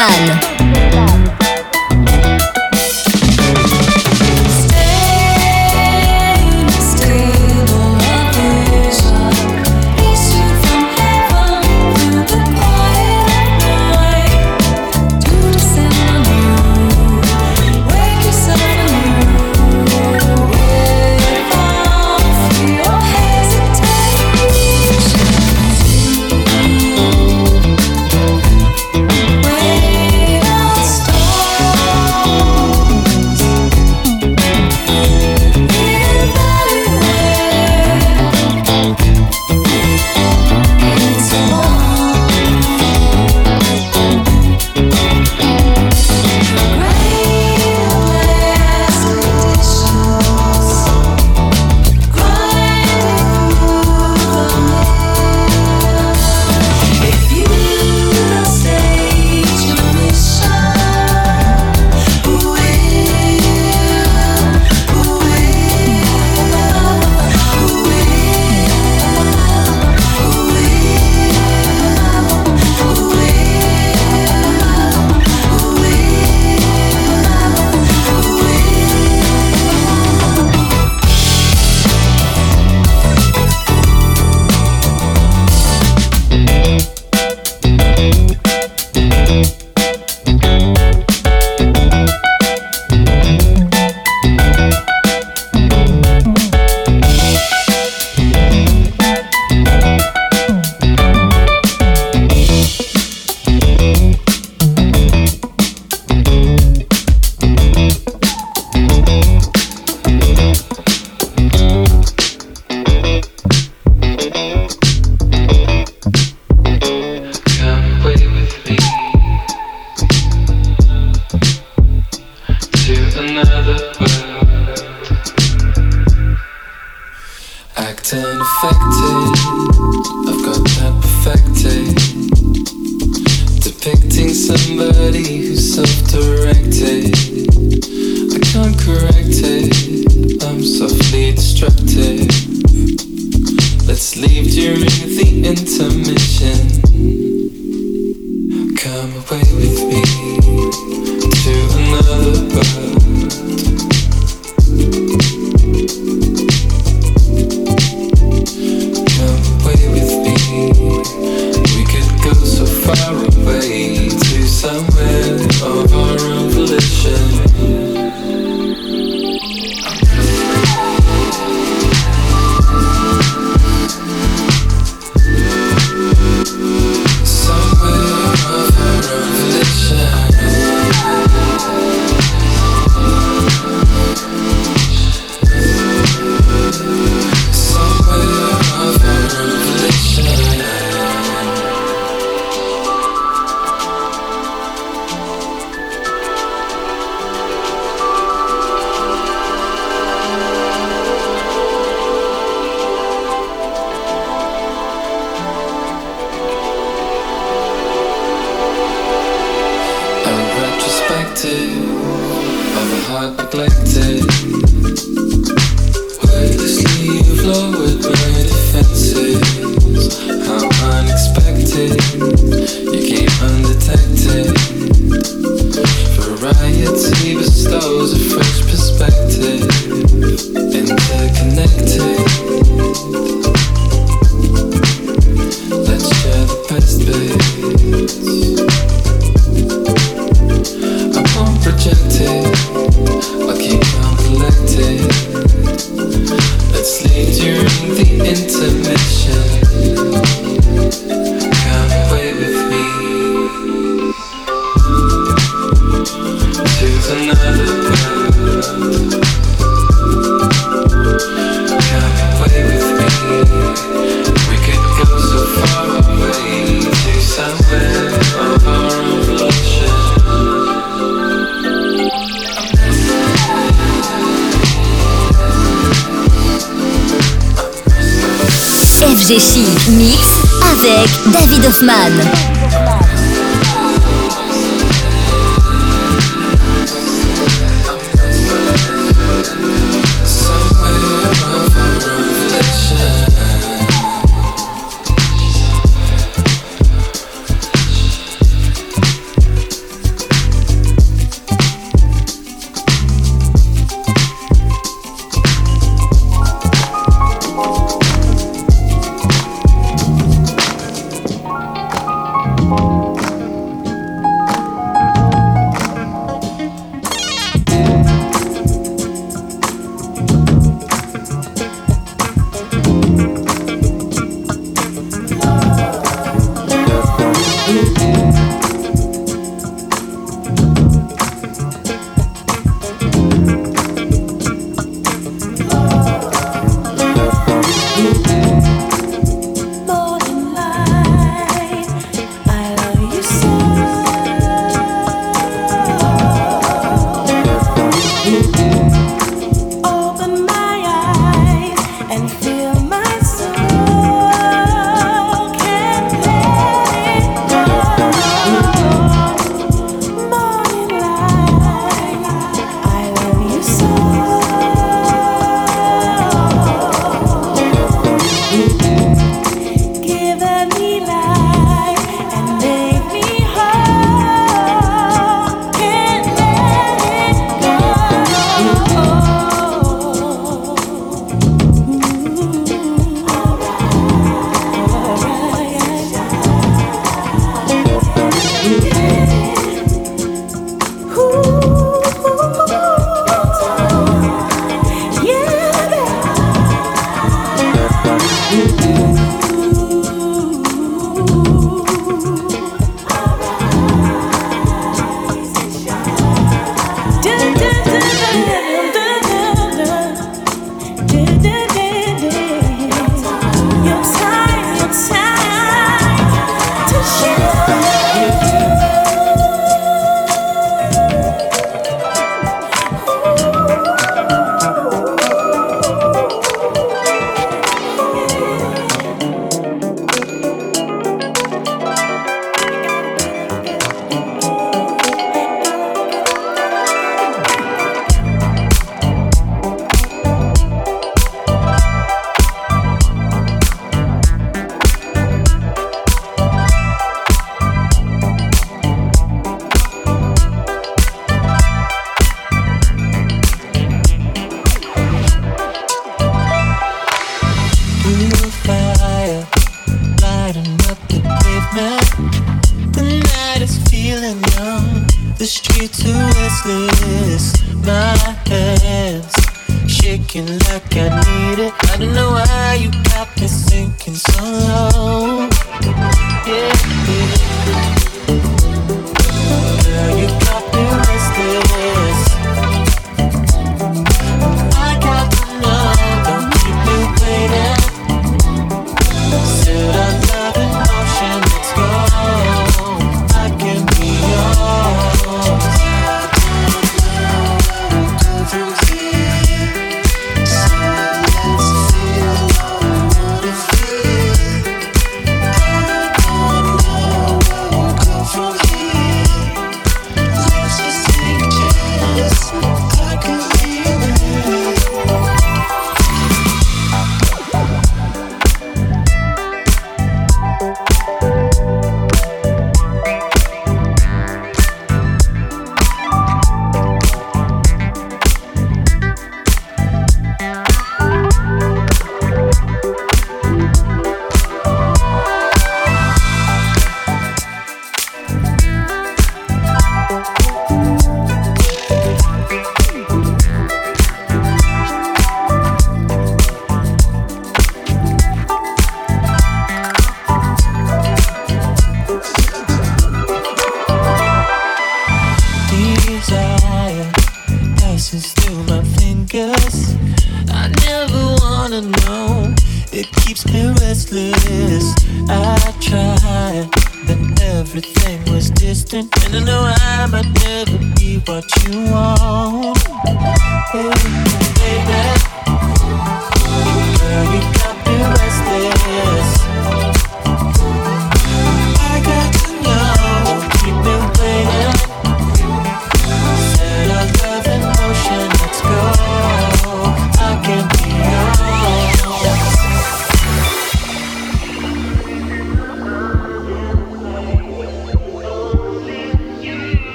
David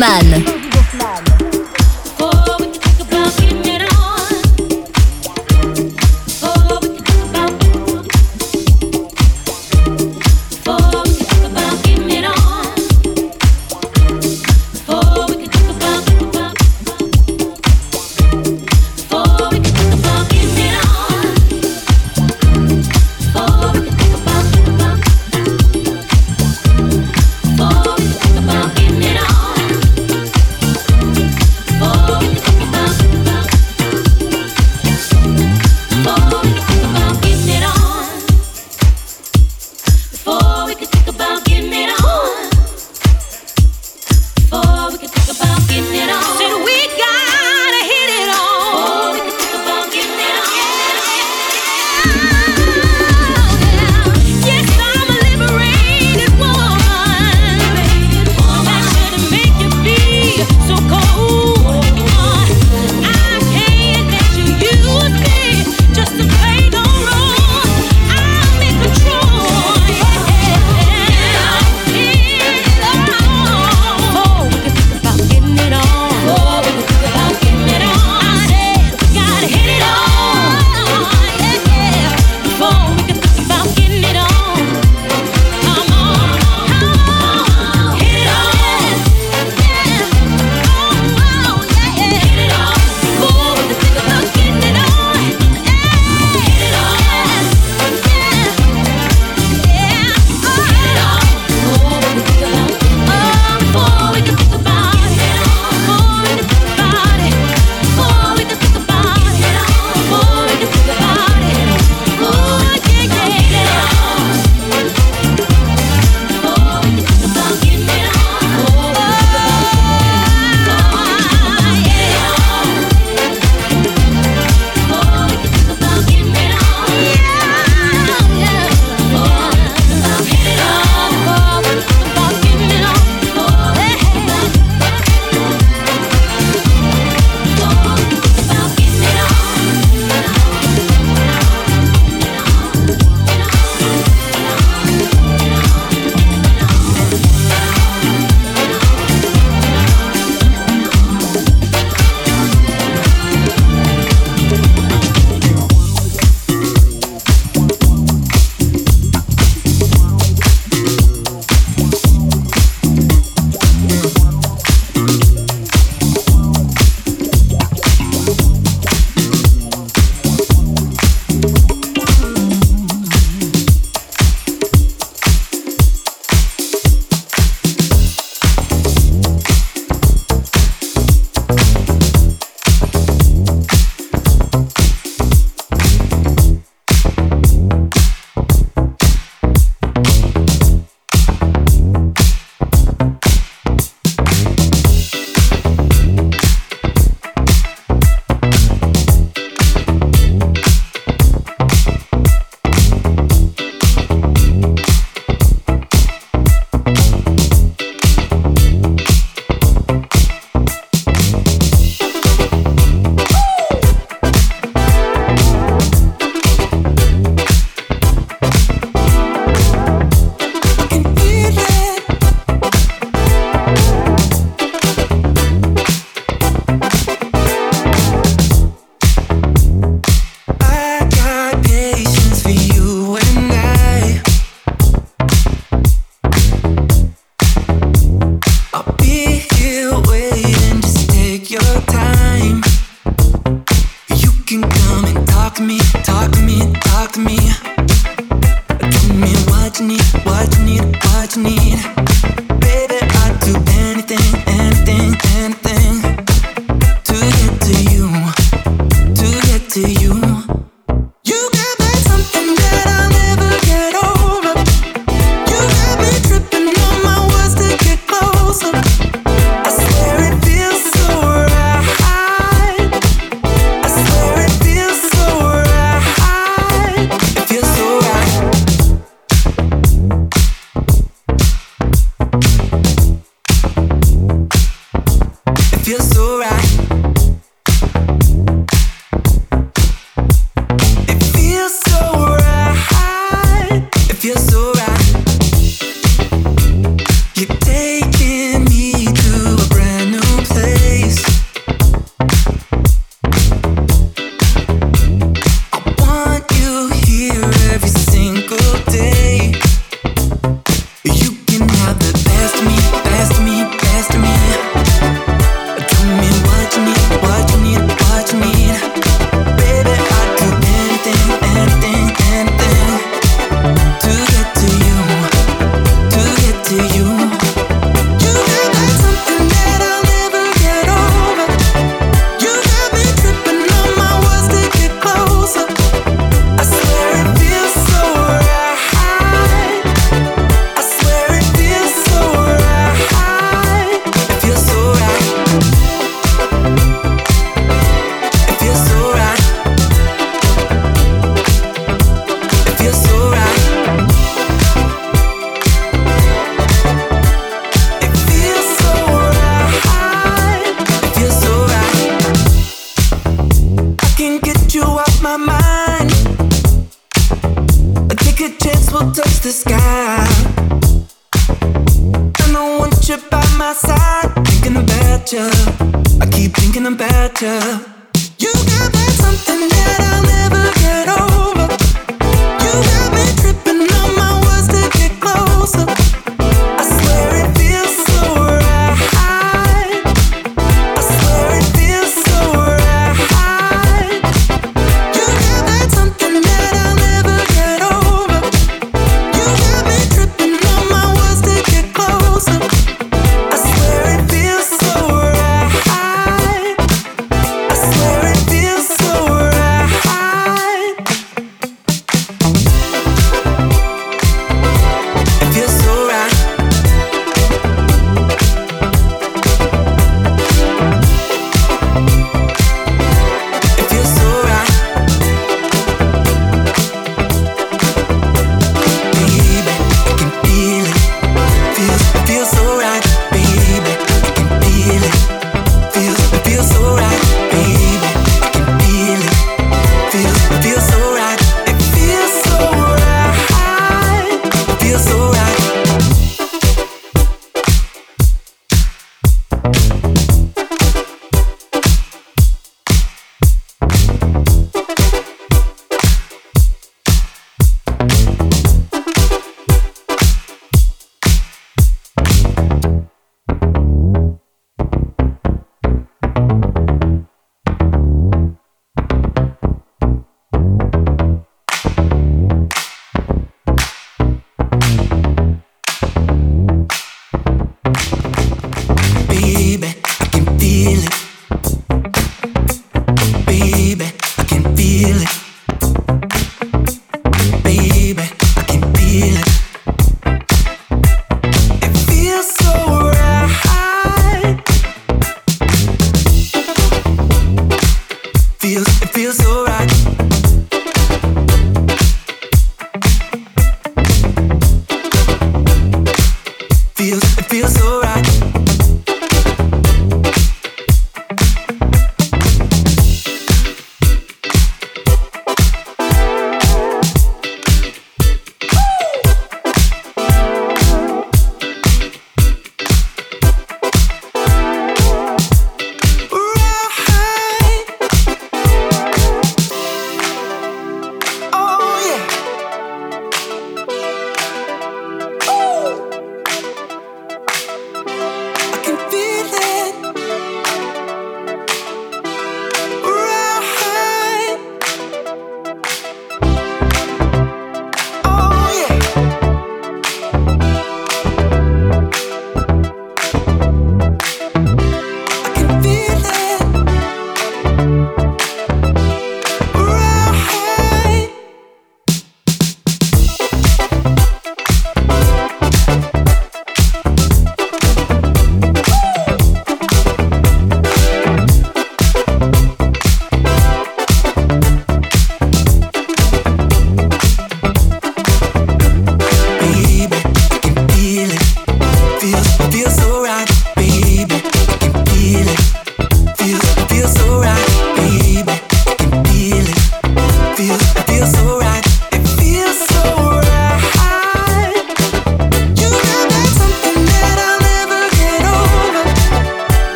Hoffman.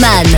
Man.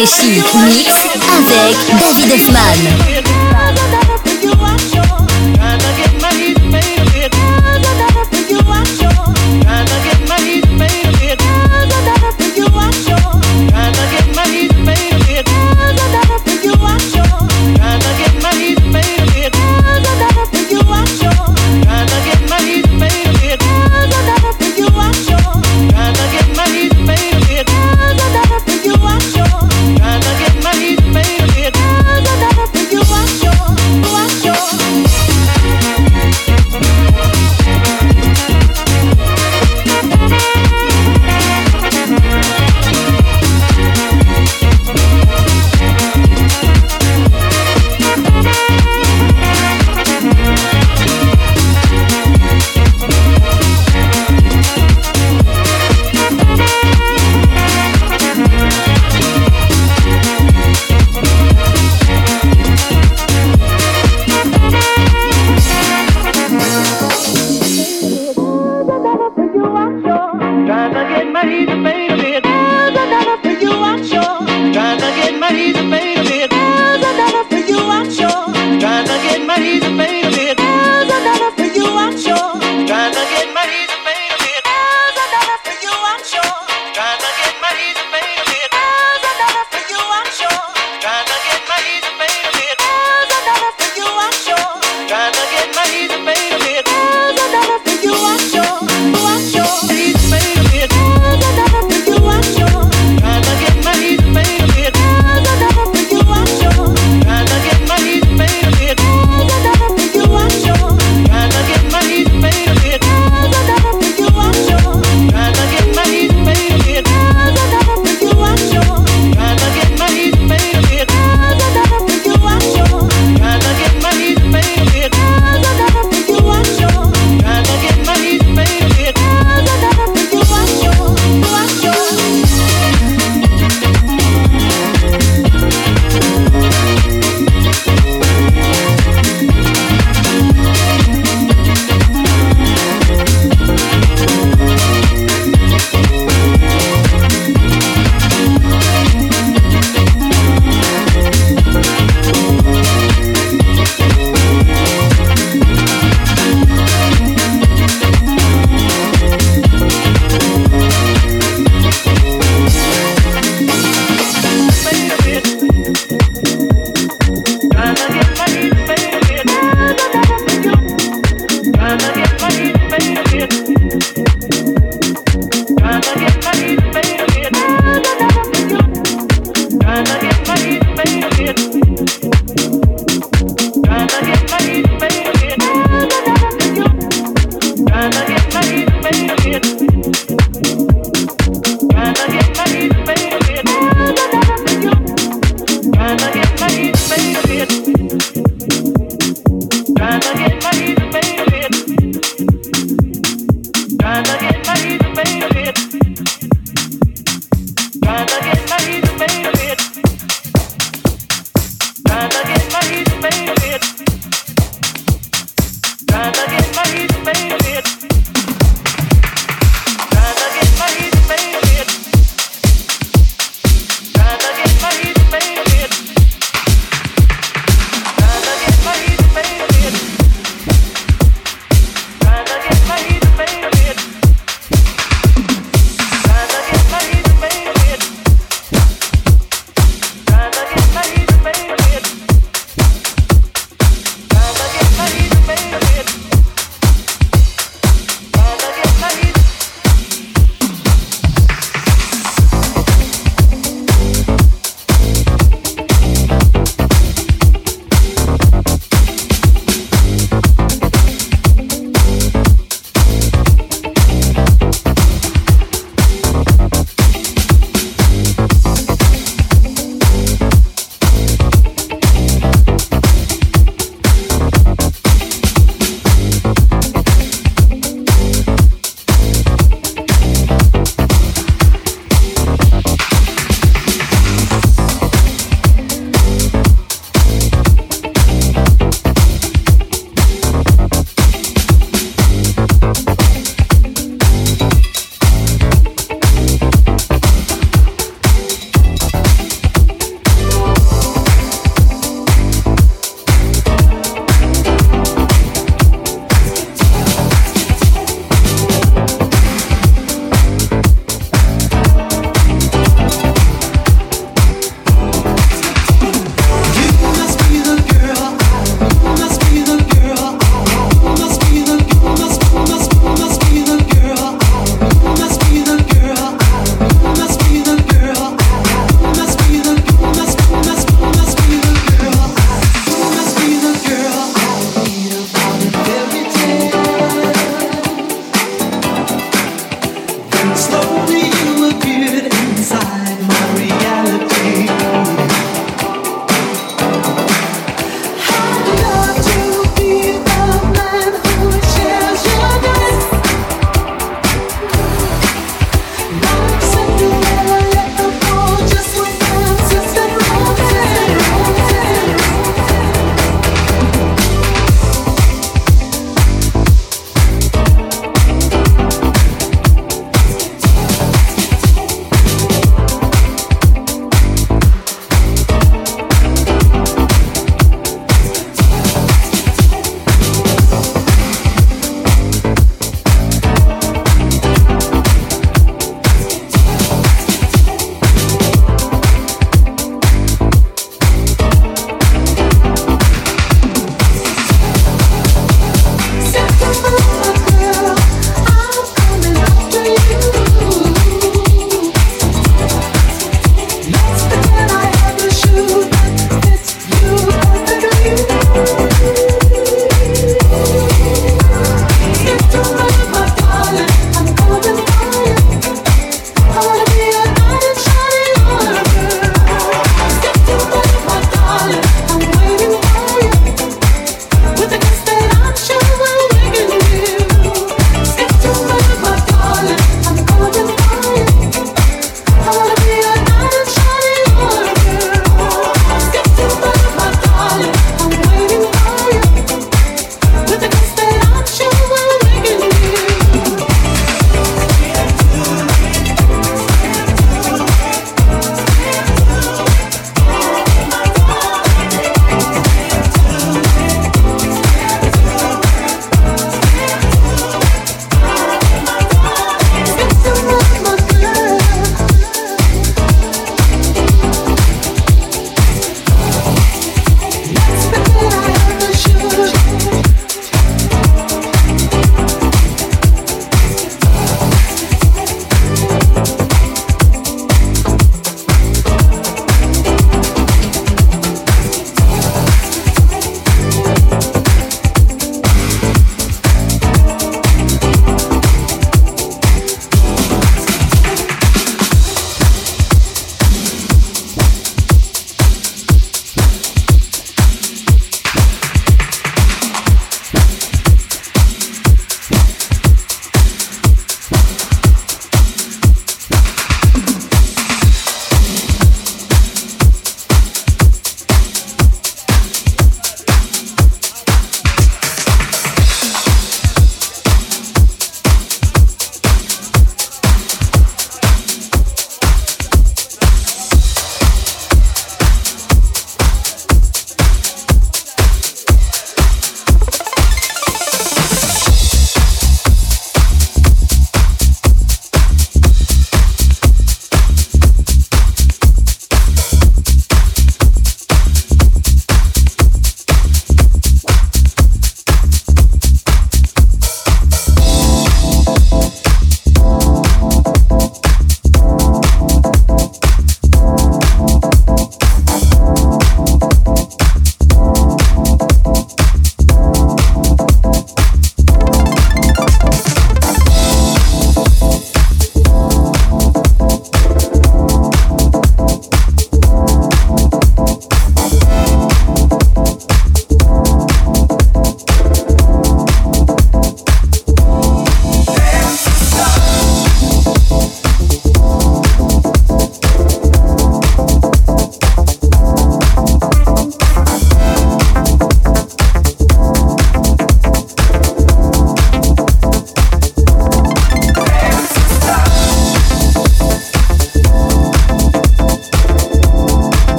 Mix avec David Hoffman.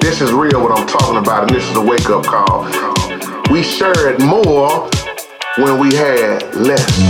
This is real what I'm talking about, and this is a wake-up call. We shared more when we had less.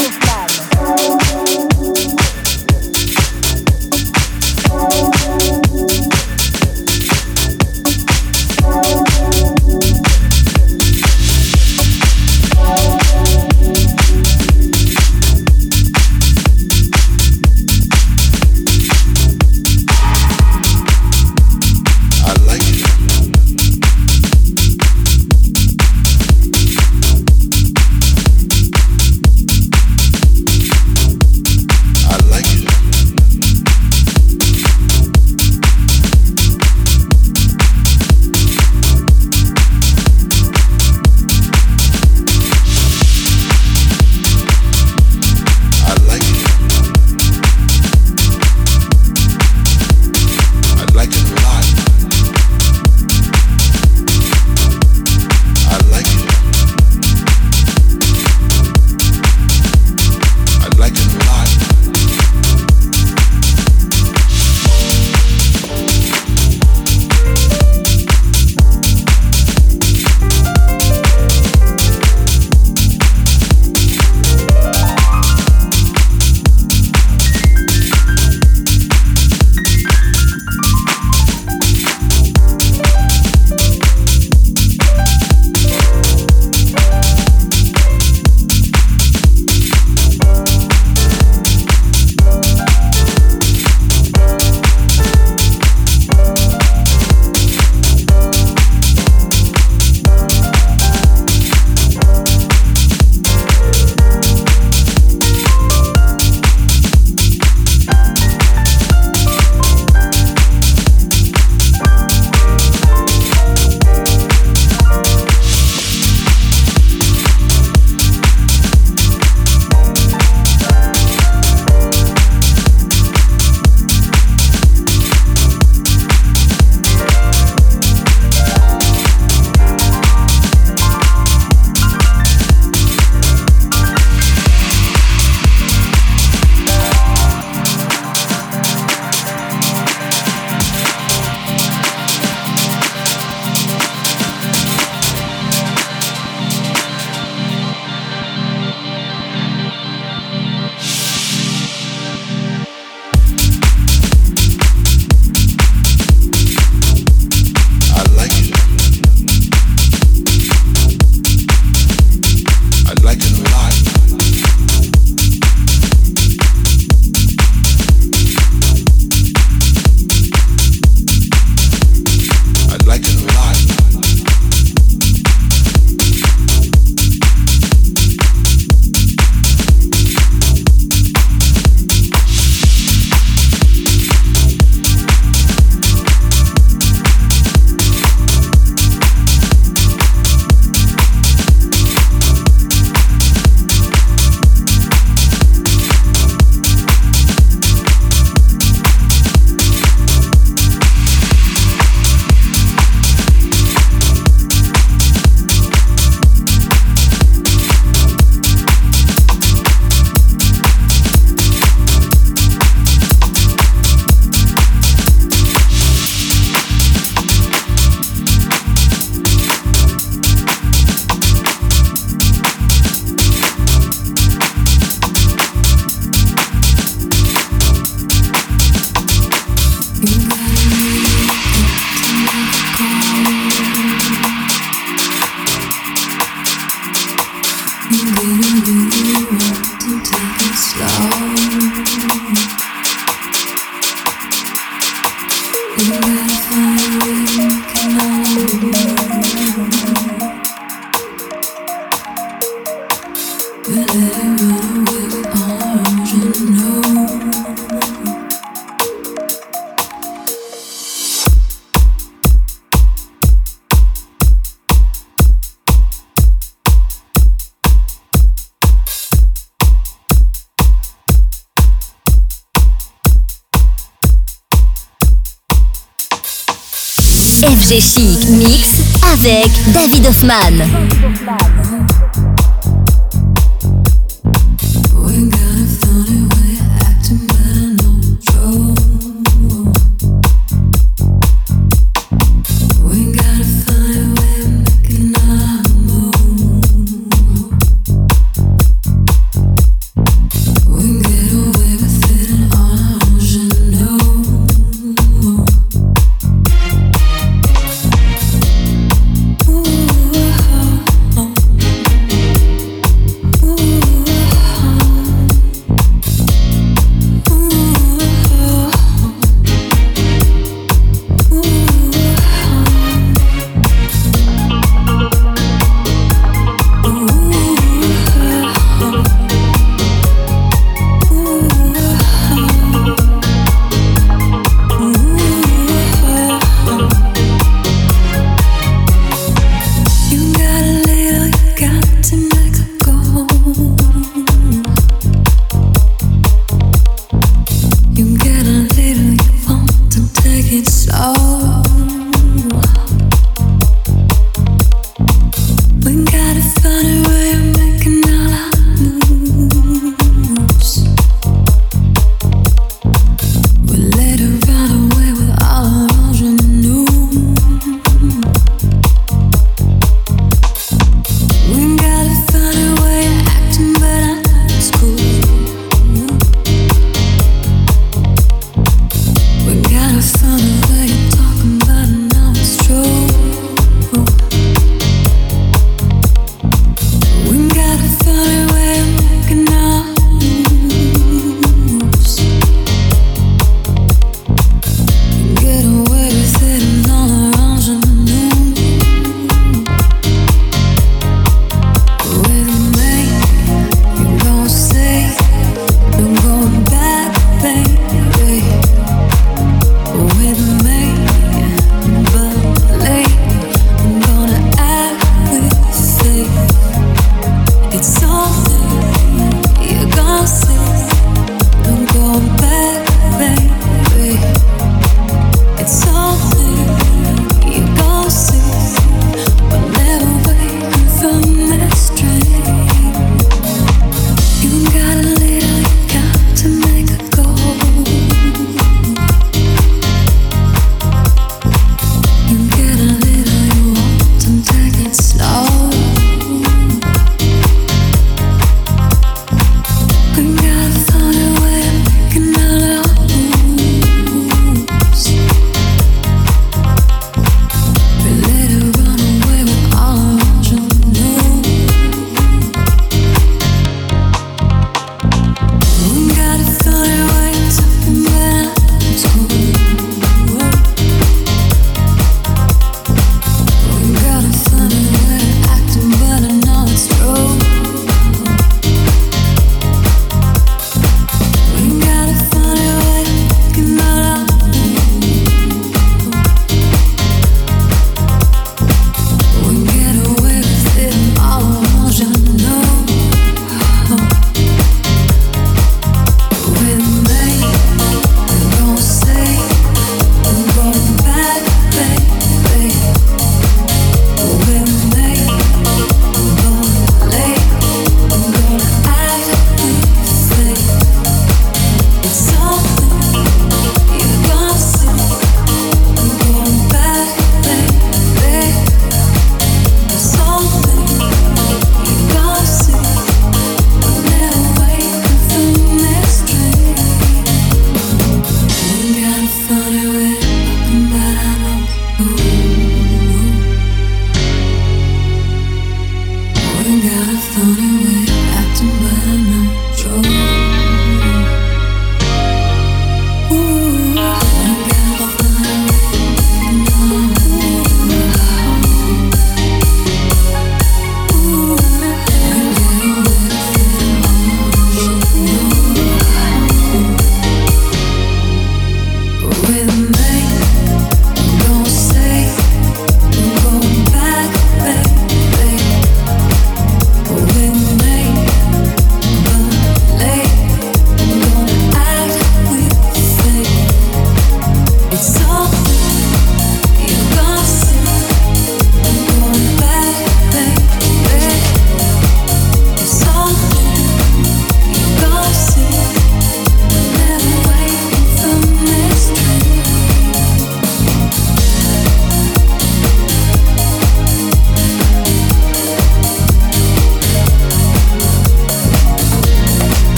Chic Mix avec David Hoffman. FG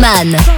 David